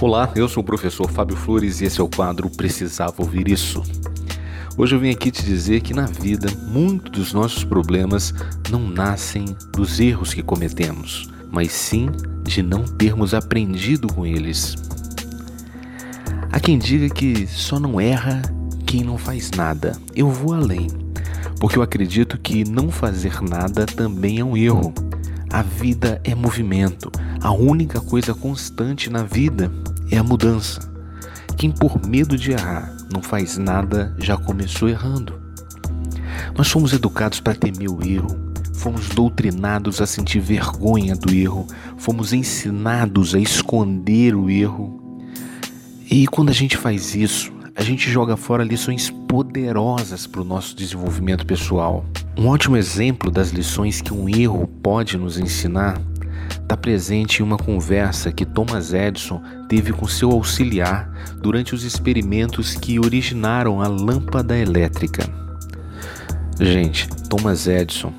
Olá, eu sou o professor Fábio Flores e esse é o quadro Precisava Ouvir Isso. Hoje eu vim aqui te dizer que na vida muitos dos nossos problemas não nascem dos erros que cometemos, mas sim de não termos aprendido com eles. Há quem diga que só não erra quem não faz nada. Eu vou além, porque eu acredito que não fazer nada também é um erro. A vida é movimento. A única coisa constante na vida é a mudança. Quem por medo de errar não faz nada já começou errando. Nós fomos educados para temer o erro, fomos doutrinados a sentir vergonha do erro, fomos ensinados a esconder o erro. E quando a gente faz isso, a gente joga fora lições poderosas para o nosso desenvolvimento pessoal. Um ótimo exemplo das lições que um erro pode nos ensinar está presente em uma conversa que Thomas Edison teve com seu auxiliar durante os experimentos que originaram a lâmpada elétrica. Gente, Thomas Edison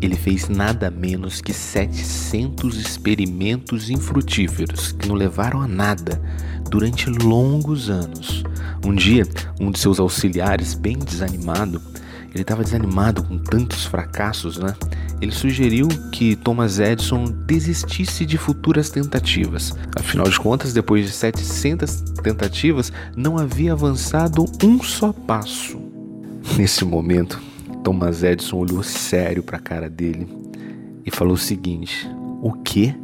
ele fez nada menos que 700 experimentos infrutíferos que não levaram a nada durante longos anos. Um dia, um de seus auxiliares, bem desanimado, ele estava desanimado com tantos fracassos, né? Ele sugeriu que Thomas Edison desistisse de futuras tentativas. Afinal de contas, depois de 700 tentativas, não havia avançado um só passo. Nesse momento, Thomas Edison olhou sério para a cara dele e falou o seguinte: O que?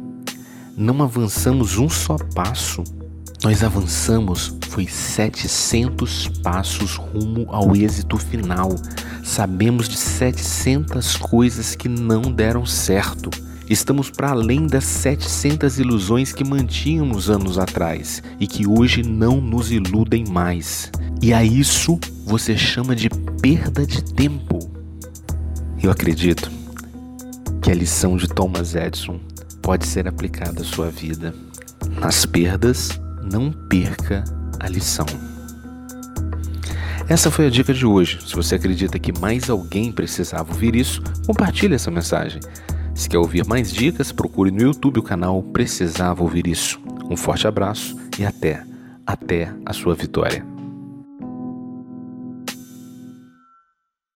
Não avançamos um só passo? Nós avançamos foi 700 passos rumo ao êxito final. Sabemos de 700 coisas que não deram certo. Estamos para além das 700 ilusões que mantínhamos anos atrás e que hoje não nos iludem mais. E a isso você chama de perda de tempo. Eu acredito que a lição de Thomas Edison pode ser aplicada à sua vida. Nas perdas, não perca a lição. Essa foi a dica de hoje. Se você acredita que mais alguém precisava ouvir isso, compartilhe essa mensagem. Se quer ouvir mais dicas, procure no YouTube o canal Precisava Ouvir Isso. Um forte abraço e até, até a sua vitória.